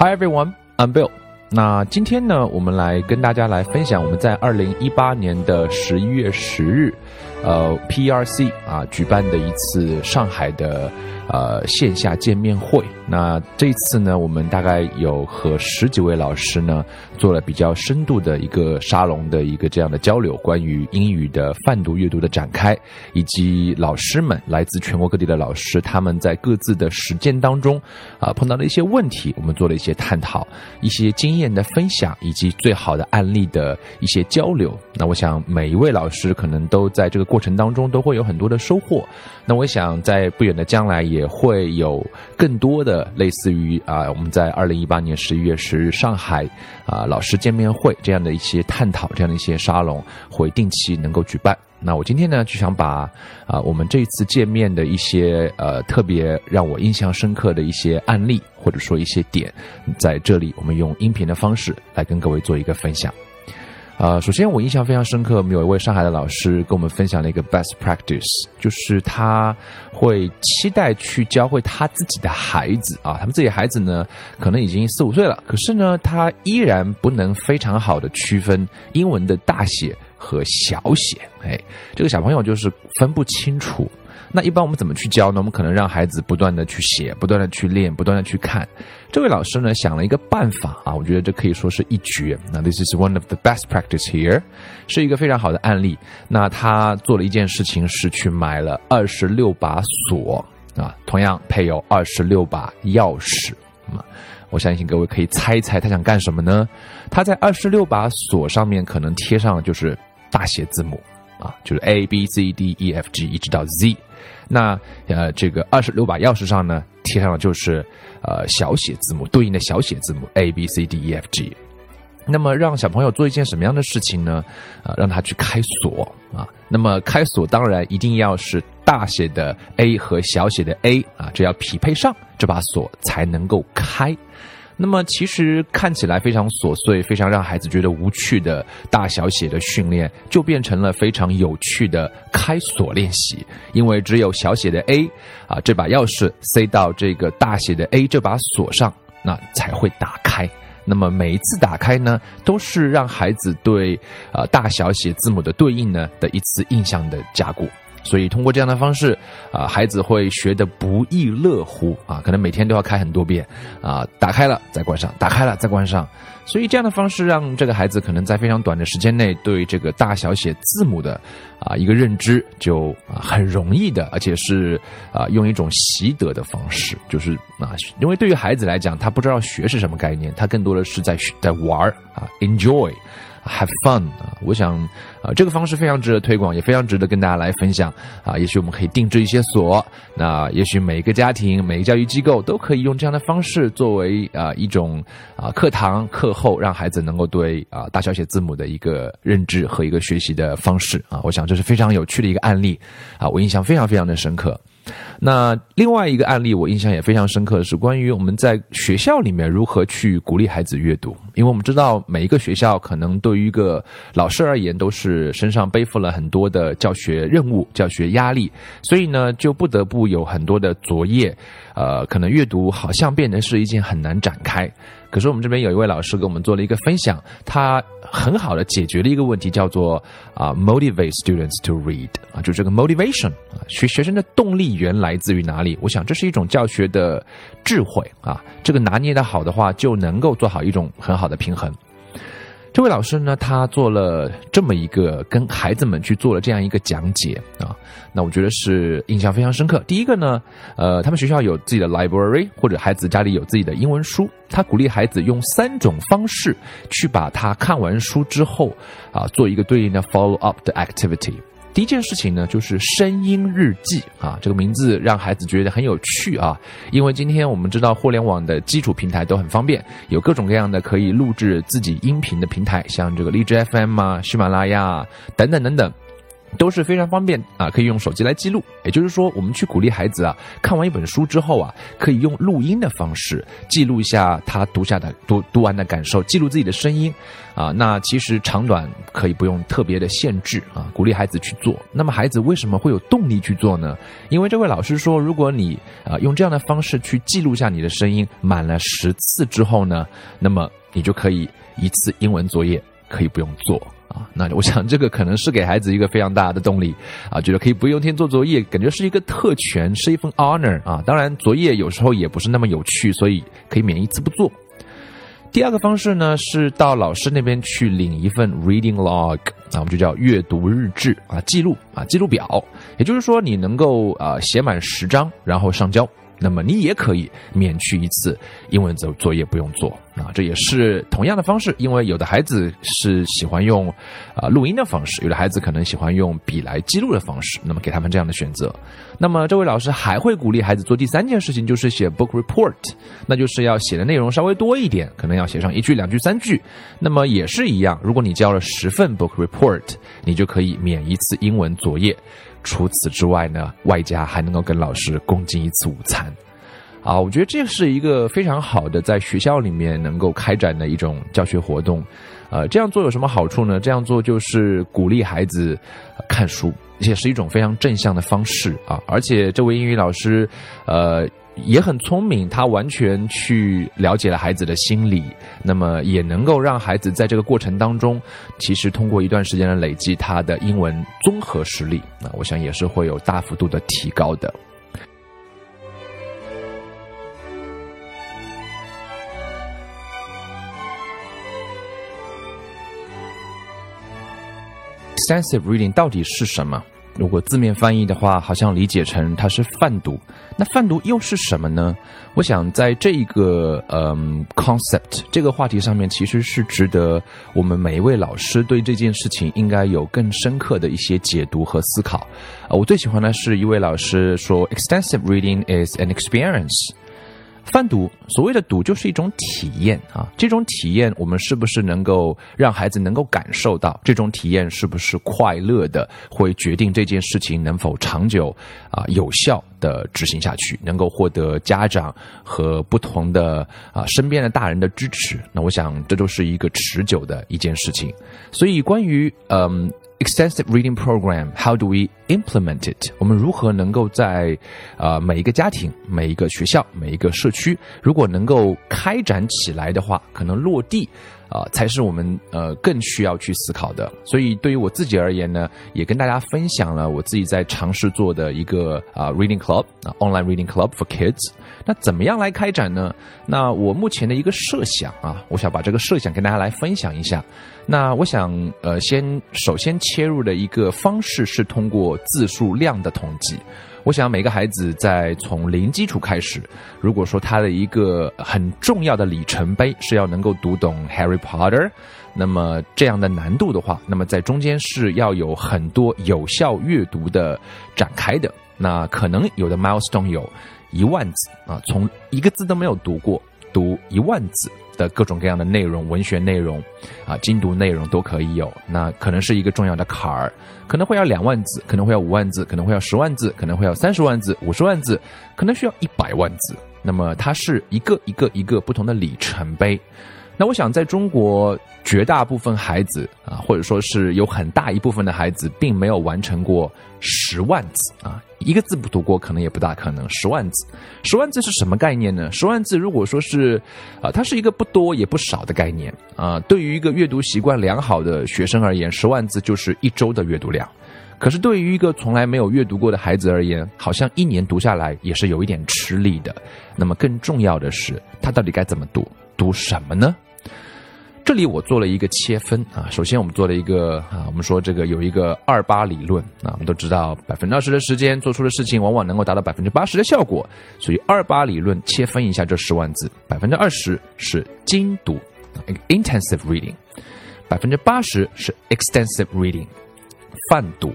Hi everyone, I'm Bill. 那今天呢，我们来跟大家来分享我们在二零一八年的十一月十日，呃，PRC 啊举办的一次上海的呃线下见面会。那这次呢，我们大概有和十几位老师呢做了比较深度的一个沙龙的一个这样的交流，关于英语的泛读阅读的展开，以及老师们来自全国各地的老师他们在各自的实践当中啊碰到的一些问题，我们做了一些探讨，一些经验的分享，以及最好的案例的一些交流。那我想每一位老师可能都在这个过程当中都会有很多的收获。那我想在不远的将来也会有更多的。类似于啊，我们在二零一八年十一月十日上海啊老师见面会这样的一些探讨，这样的一些沙龙会定期能够举办。那我今天呢就想把啊我们这一次见面的一些呃特别让我印象深刻的一些案例，或者说一些点，在这里我们用音频的方式来跟各位做一个分享。呃，首先我印象非常深刻，我们有一位上海的老师跟我们分享了一个 best practice，就是他会期待去教会他自己的孩子啊，他们自己孩子呢，可能已经四五岁了，可是呢，他依然不能非常好的区分英文的大写和小写，哎，这个小朋友就是分不清楚。那一般我们怎么去教呢？我们可能让孩子不断的去写，不断的去练，不断的去看。这位老师呢想了一个办法啊，我觉得这可以说是一绝。那 this is one of the best practice here，是一个非常好的案例。那他做了一件事情是去买了二十六把锁啊，同样配有二十六把钥匙。我相信各位可以猜一猜他想干什么呢？他在二十六把锁上面可能贴上就是大写字母啊，就是 A B C D E F G 一直到 Z。那呃，这个二十六把钥匙上呢，贴上的就是呃小写字母对应的小写字母 A B C D E F G。那么让小朋友做一件什么样的事情呢？啊，让他去开锁啊。那么开锁当然一定要是大写的 A 和小写的 A 啊，这要匹配上，这把锁才能够开。那么其实看起来非常琐碎、非常让孩子觉得无趣的大小写的训练，就变成了非常有趣的开锁练习。因为只有小写的 A 啊，这把钥匙塞到这个大写的 A 这把锁上，那才会打开。那么每一次打开呢，都是让孩子对啊大小写字母的对应呢的一次印象的加固。所以通过这样的方式，啊，孩子会学得不亦乐乎啊！可能每天都要开很多遍，啊，打开了再关上，打开了再关上。所以这样的方式让这个孩子可能在非常短的时间内对这个大小写字母的啊一个认知就啊很容易的，而且是啊用一种习得的方式，就是啊，因为对于孩子来讲，他不知道学是什么概念，他更多的是在在玩啊，enjoy。Have fun 啊！我想啊，这个方式非常值得推广，也非常值得跟大家来分享啊。也许我们可以定制一些锁，那也许每一个家庭、每个教育机构都可以用这样的方式作为啊一种啊课堂课后让孩子能够对啊大小写字母的一个认知和一个学习的方式啊。我想这是非常有趣的一个案例啊，我印象非常非常的深刻。那另外一个案例，我印象也非常深刻的是关于我们在学校里面如何去鼓励孩子阅读。因为我们知道每一个学校可能对于一个老师而言，都是身上背负了很多的教学任务、教学压力，所以呢，就不得不有很多的作业。呃，可能阅读好像变得是一件很难展开。可是我们这边有一位老师给我们做了一个分享，他很好的解决了一个问题，叫做啊，motivate students to read 啊，就这个 motivation，学学生的动力源来自于哪里？我想这是一种教学的智慧啊，这个拿捏的好的话，就能够做好一种很好的平衡。这位老师呢，他做了这么一个跟孩子们去做了这样一个讲解啊，那我觉得是印象非常深刻。第一个呢，呃，他们学校有自己的 library，或者孩子家里有自己的英文书，他鼓励孩子用三种方式去把他看完书之后啊，做一个对应的 follow up 的 activity。第一件事情呢，就是声音日记啊，这个名字让孩子觉得很有趣啊，因为今天我们知道互联网的基础平台都很方便，有各种各样的可以录制自己音频的平台，像这个荔枝 FM 啊、喜马拉雅等等等等。都是非常方便啊，可以用手机来记录。也就是说，我们去鼓励孩子啊，看完一本书之后啊，可以用录音的方式记录一下他读下的读读完的感受，记录自己的声音啊。那其实长短可以不用特别的限制啊，鼓励孩子去做。那么孩子为什么会有动力去做呢？因为这位老师说，如果你啊用这样的方式去记录下你的声音满了十次之后呢，那么你就可以一次英文作业可以不用做。啊，那我想这个可能是给孩子一个非常大的动力啊，觉得可以不用天做作业，感觉是一个特权，是一份 honor 啊。当然，作业有时候也不是那么有趣，所以可以免一次不做。第二个方式呢，是到老师那边去领一份 reading log 啊，我们就叫阅读日志啊，记录啊，记录表。也就是说，你能够啊写满十张，然后上交。那么你也可以免去一次英文作作业不用做啊，这也是同样的方式，因为有的孩子是喜欢用啊录音的方式，有的孩子可能喜欢用笔来记录的方式，那么给他们这样的选择。那么这位老师还会鼓励孩子做第三件事情，就是写 book report，那就是要写的内容稍微多一点，可能要写上一句、两句、三句。那么也是一样，如果你交了十份 book report，你就可以免一次英文作业。除此之外呢，外加还能够跟老师共进一次午餐，啊，我觉得这是一个非常好的在学校里面能够开展的一种教学活动，呃，这样做有什么好处呢？这样做就是鼓励孩子看书，也是一种非常正向的方式啊，而且这位英语老师，呃。也很聪明，他完全去了解了孩子的心理，那么也能够让孩子在这个过程当中，其实通过一段时间的累积，他的英文综合实力，那我想也是会有大幅度的提高的。Extensive reading 到底是什么？如果字面翻译的话，好像理解成它是泛读。那泛读又是什么呢？我想在这一个嗯 concept 这个话题上面，其实是值得我们每一位老师对这件事情应该有更深刻的一些解读和思考。啊，我最喜欢的是一位老师说，extensive reading is an experience。贩毒，所谓的读就是一种体验啊，这种体验我们是不是能够让孩子能够感受到？这种体验是不是快乐的？会决定这件事情能否长久啊有效的执行下去，能够获得家长和不同的啊身边的大人的支持。那我想这都是一个持久的一件事情。所以关于嗯。Extensive reading program, how do we implement it? 我们如何能够在呃每一个家庭、每一个学校、每一个社区，如果能够开展起来的话，可能落地啊才是我们呃更需要去思考的。所以对于我自己而言呢，也跟大家分享了我自己在尝试做的一个啊 reading club 啊 online reading club for kids。那怎么样来开展呢？那我目前的一个设想啊，我想把这个设想跟大家来分享一下。那我想，呃，先首先切入的一个方式是通过字数量的统计。我想每个孩子在从零基础开始，如果说他的一个很重要的里程碑是要能够读懂《Harry Potter》，那么这样的难度的话，那么在中间是要有很多有效阅读的展开的。那可能有的 milestone 有一万字啊，从一个字都没有读过，读一万字。的各种各样的内容，文学内容，啊，精读内容都可以有。那可能是一个重要的坎儿，可能会要两万字，可能会要五万字，可能会要十万字，可能会要三十万字、五十万字，可能需要一百万字。那么它是一个一个一个不同的里程碑。那我想，在中国绝大部分孩子啊，或者说是有很大一部分的孩子，并没有完成过十万字啊。一个字不读过，可能也不大可能。十万字，十万字是什么概念呢？十万字如果说是，啊，它是一个不多也不少的概念啊。对于一个阅读习惯良好的学生而言，十万字就是一周的阅读量。可是对于一个从来没有阅读过的孩子而言，好像一年读下来也是有一点吃力的。那么更重要的是，他到底该怎么读？读什么呢？这里我做了一个切分啊，首先我们做了一个啊，我们说这个有一个二八理论啊，我们都知道百分之二十的时间做出的事情，往往能够达到百分之八十的效果，所以二八理论切分一下这十万字，百分之二十是精读，intensive reading，百分之八十是 extensive reading，泛读。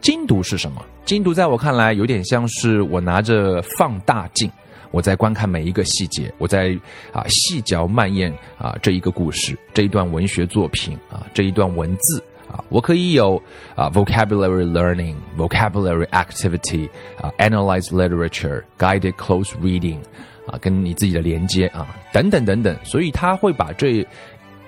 精读是什么？精读在我看来有点像是我拿着放大镜。我在观看每一个细节，我在啊细嚼慢咽啊这一个故事，这一段文学作品啊这一段文字啊，我可以有啊 vocabulary learning、vocabulary activity 啊 analyze literature、guided close reading 啊，跟你自己的连接啊，等等等等。所以他会把这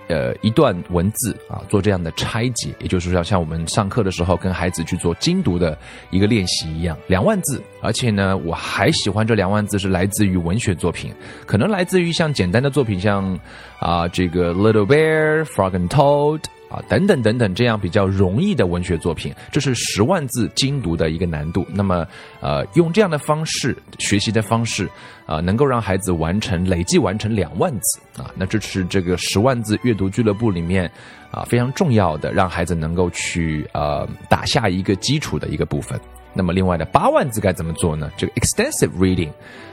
呃一段文字啊做这样的拆解，也就是说，像我们上课的时候跟孩子去做精读的一个练习一样，两万字。而且呢，我还喜欢这两万字是来自于文学作品，可能来自于像简单的作品，像啊这个 Little Bear、Frog and Toad。啊，等等等等，这样比较容易的文学作品，这是十万字精读的一个难度。那么，呃，用这样的方式学习的方式，啊，能够让孩子完成累计完成两万字啊，那这是这个十万字阅读俱乐部里面啊非常重要的，让孩子能够去呃打下一个基础的一个部分。那么，另外的八万字该怎么做呢？这个 extensive reading，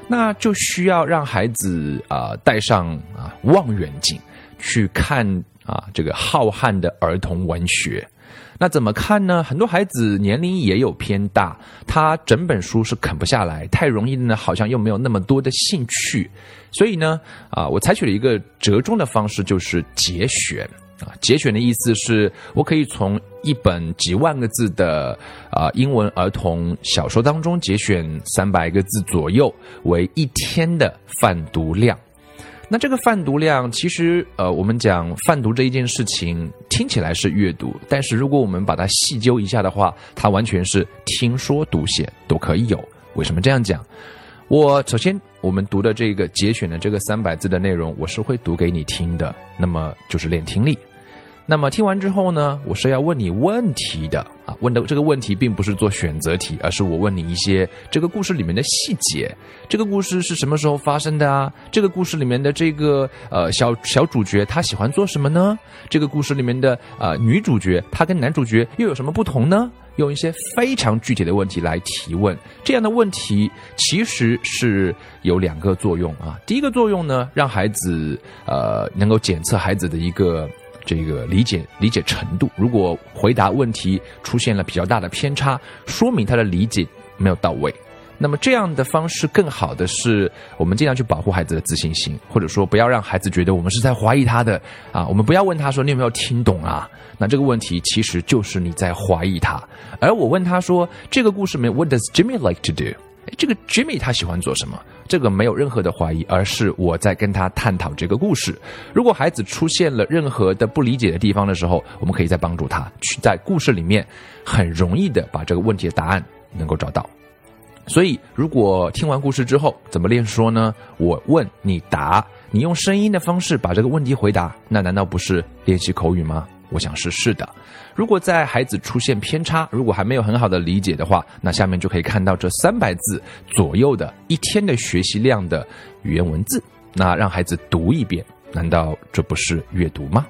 那就需要让孩子啊带上啊望远镜去看。啊，这个浩瀚的儿童文学，那怎么看呢？很多孩子年龄也有偏大，他整本书是啃不下来，太容易呢，好像又没有那么多的兴趣，所以呢，啊，我采取了一个折中的方式，就是节选啊。节选的意思是我可以从一本几万个字的啊英文儿童小说当中节选三百个字左右为一天的泛读量。那这个泛读量，其实呃，我们讲泛读这一件事情听起来是阅读，但是如果我们把它细究一下的话，它完全是听说读写都可以有。为什么这样讲？我首先我们读的这个节选的这个三百字的内容，我是会读给你听的，那么就是练听力。那么听完之后呢，我是要问你问题的。问的这个问题并不是做选择题，而是我问你一些这个故事里面的细节。这个故事是什么时候发生的啊？这个故事里面的这个呃小小主角他喜欢做什么呢？这个故事里面的呃女主角她跟男主角又有什么不同呢？用一些非常具体的问题来提问。这样的问题其实是有两个作用啊。第一个作用呢，让孩子呃能够检测孩子的一个。这个理解理解程度，如果回答问题出现了比较大的偏差，说明他的理解没有到位。那么这样的方式更好的是，我们尽量去保护孩子的自信心，或者说不要让孩子觉得我们是在怀疑他的啊。我们不要问他说你有没有听懂啊？那这个问题其实就是你在怀疑他。而我问他说这个故事里面 What does Jimmy like to do？这个 Jimmy 他喜欢做什么？这个没有任何的怀疑，而是我在跟他探讨这个故事。如果孩子出现了任何的不理解的地方的时候，我们可以再帮助他去在故事里面很容易的把这个问题的答案能够找到。所以，如果听完故事之后怎么练说呢？我问你答，你用声音的方式把这个问题回答，那难道不是练习口语吗？我想是是的。如果在孩子出现偏差，如果还没有很好的理解的话，那下面就可以看到这三百字左右的一天的学习量的语言文字。那让孩子读一遍，难道这不是阅读吗？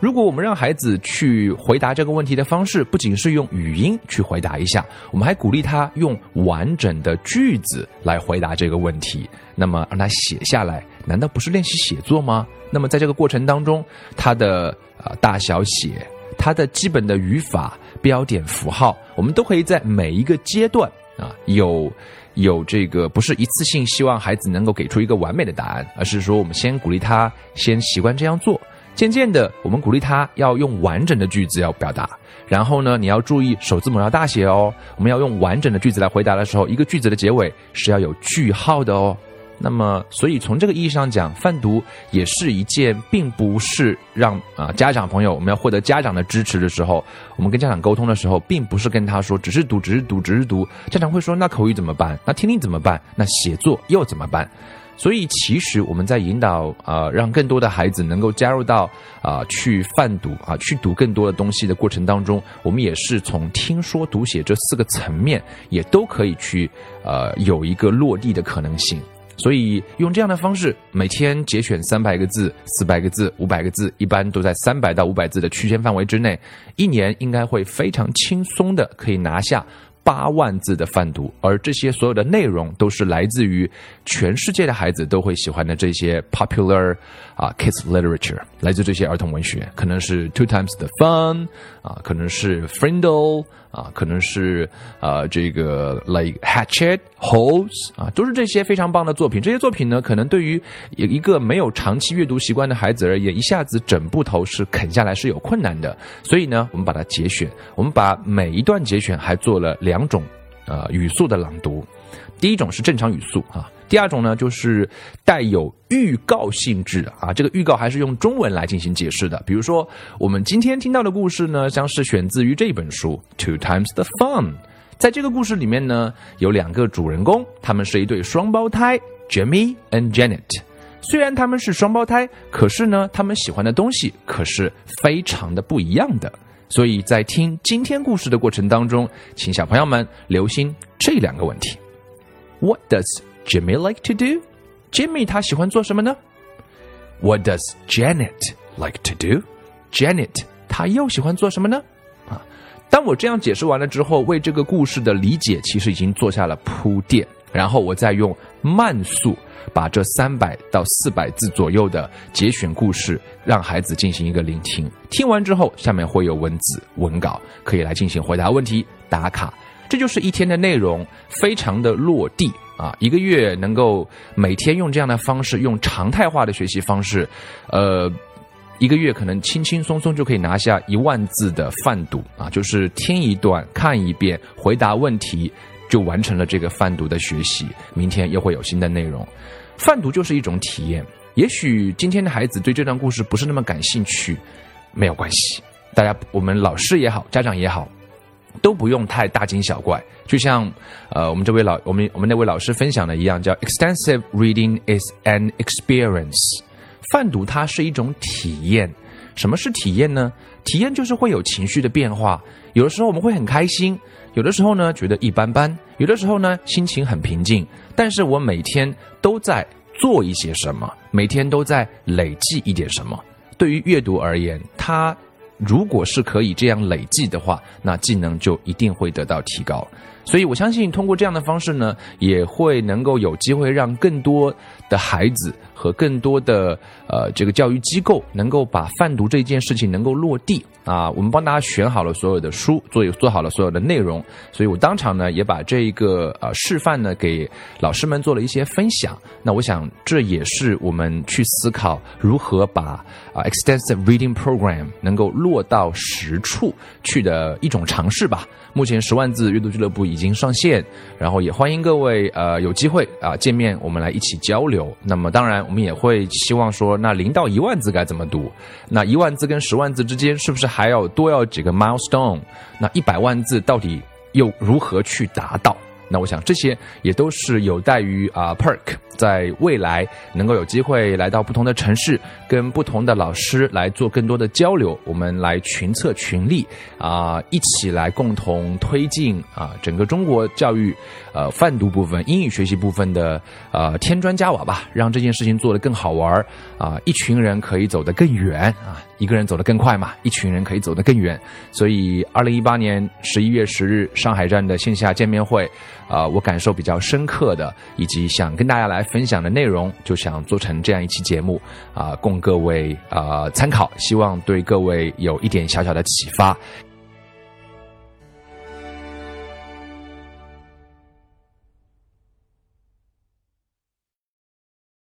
如果我们让孩子去回答这个问题的方式，不仅是用语音去回答一下，我们还鼓励他用完整的句子来回答这个问题。那么让他写下来，难道不是练习写作吗？那么在这个过程当中，他的啊大小写，他的基本的语法、标点符号，我们都可以在每一个阶段啊有有这个不是一次性希望孩子能够给出一个完美的答案，而是说我们先鼓励他先习惯这样做，渐渐的我们鼓励他要用完整的句子要表达，然后呢你要注意首字母要大写哦，我们要用完整的句子来回答的时候，一个句子的结尾是要有句号的哦。那么，所以从这个意义上讲，泛读也是一件，并不是让啊家长朋友我们要获得家长的支持的时候，我们跟家长沟通的时候，并不是跟他说只是读，只是读，只是读。家长会说那口语怎么办？那听力怎么办？那写作又怎么办？所以其实我们在引导啊，让更多的孩子能够加入到啊去泛读啊去读更多的东西的过程当中，我们也是从听说读写这四个层面，也都可以去呃有一个落地的可能性。所以用这样的方式，每天节选三百个字、四百个字、五百个字，一般都在三百到五百字的区间范围之内，一年应该会非常轻松的可以拿下八万字的泛读，而这些所有的内容都是来自于全世界的孩子都会喜欢的这些 popular 啊，kids literature，来自这些儿童文学，可能是 Two Times the Fun，啊，可能是 Frindle，啊，可能是呃这个 like Hatchet Holes，啊，都是这些非常棒的作品。这些作品呢，可能对于一个没有长期阅读习惯的孩子而言，一下子整部头是啃下来是有困难的。所以呢，我们把它节选，我们把每一段节选还做了两两种呃语速的朗读。第一种是正常语速啊。第二种呢，就是带有预告性质啊，这个预告还是用中文来进行解释的。比如说，我们今天听到的故事呢，将是选自于这本书《Two Times the Fun》。在这个故事里面呢，有两个主人公，他们是一对双胞胎，Jimmy and Janet。虽然他们是双胞胎，可是呢，他们喜欢的东西可是非常的不一样的。所以在听今天故事的过程当中，请小朋友们留心这两个问题：What does Jimmy like to do? Jimmy 他喜欢做什么呢？What does Janet like to do? Janet 他又喜欢做什么呢？啊，当我这样解释完了之后，为这个故事的理解其实已经做下了铺垫，然后我再用慢速把这三百到四百字左右的节选故事让孩子进行一个聆听。听完之后，下面会有文字文稿，可以来进行回答问题、打卡。这就是一天的内容，非常的落地。啊，一个月能够每天用这样的方式，用常态化的学习方式，呃，一个月可能轻轻松松就可以拿下一万字的泛读啊，就是听一段、看一遍、回答问题，就完成了这个泛读的学习。明天又会有新的内容，泛读就是一种体验。也许今天的孩子对这段故事不是那么感兴趣，没有关系，大家我们老师也好，家长也好。都不用太大惊小怪，就像，呃，我们这位老我们我们那位老师分享的一样，叫 extensive reading is an experience，泛读它是一种体验。什么是体验呢？体验就是会有情绪的变化，有的时候我们会很开心，有的时候呢觉得一般般，有的时候呢心情很平静。但是我每天都在做一些什么，每天都在累计一点什么。对于阅读而言，它。如果是可以这样累计的话，那技能就一定会得到提高。所以我相信，通过这样的方式呢，也会能够有机会让更多的孩子。和更多的呃这个教育机构能够把贩毒这件事情能够落地啊，我们帮大家选好了所有的书，做做好了所有的内容，所以我当场呢也把这一个呃示范呢给老师们做了一些分享。那我想这也是我们去思考如何把啊 extensive reading program 能够落到实处去的一种尝试吧。目前十万字阅读俱乐部已经上线，然后也欢迎各位呃有机会啊见面，我们来一起交流。那么当然。我们也会希望说，那零到一万字该怎么读？那一万字跟十万字之间是不是还要多要几个 milestone？那一百万字到底又如何去达到？那我想这些也都是有待于啊 Perk 在未来能够有机会来到不同的城市，跟不同的老师来做更多的交流，我们来群策群力啊，一起来共同推进啊整个中国教育呃泛读部分、英语学习部分的呃添砖加瓦吧，让这件事情做得更好玩啊，一群人可以走得更远啊。一个人走得更快嘛，一群人可以走得更远。所以，二零一八年十一月十日上海站的线下见面会，啊，我感受比较深刻的，以及想跟大家来分享的内容，就想做成这样一期节目，啊，供各位啊参考，希望对各位有一点小小的启发。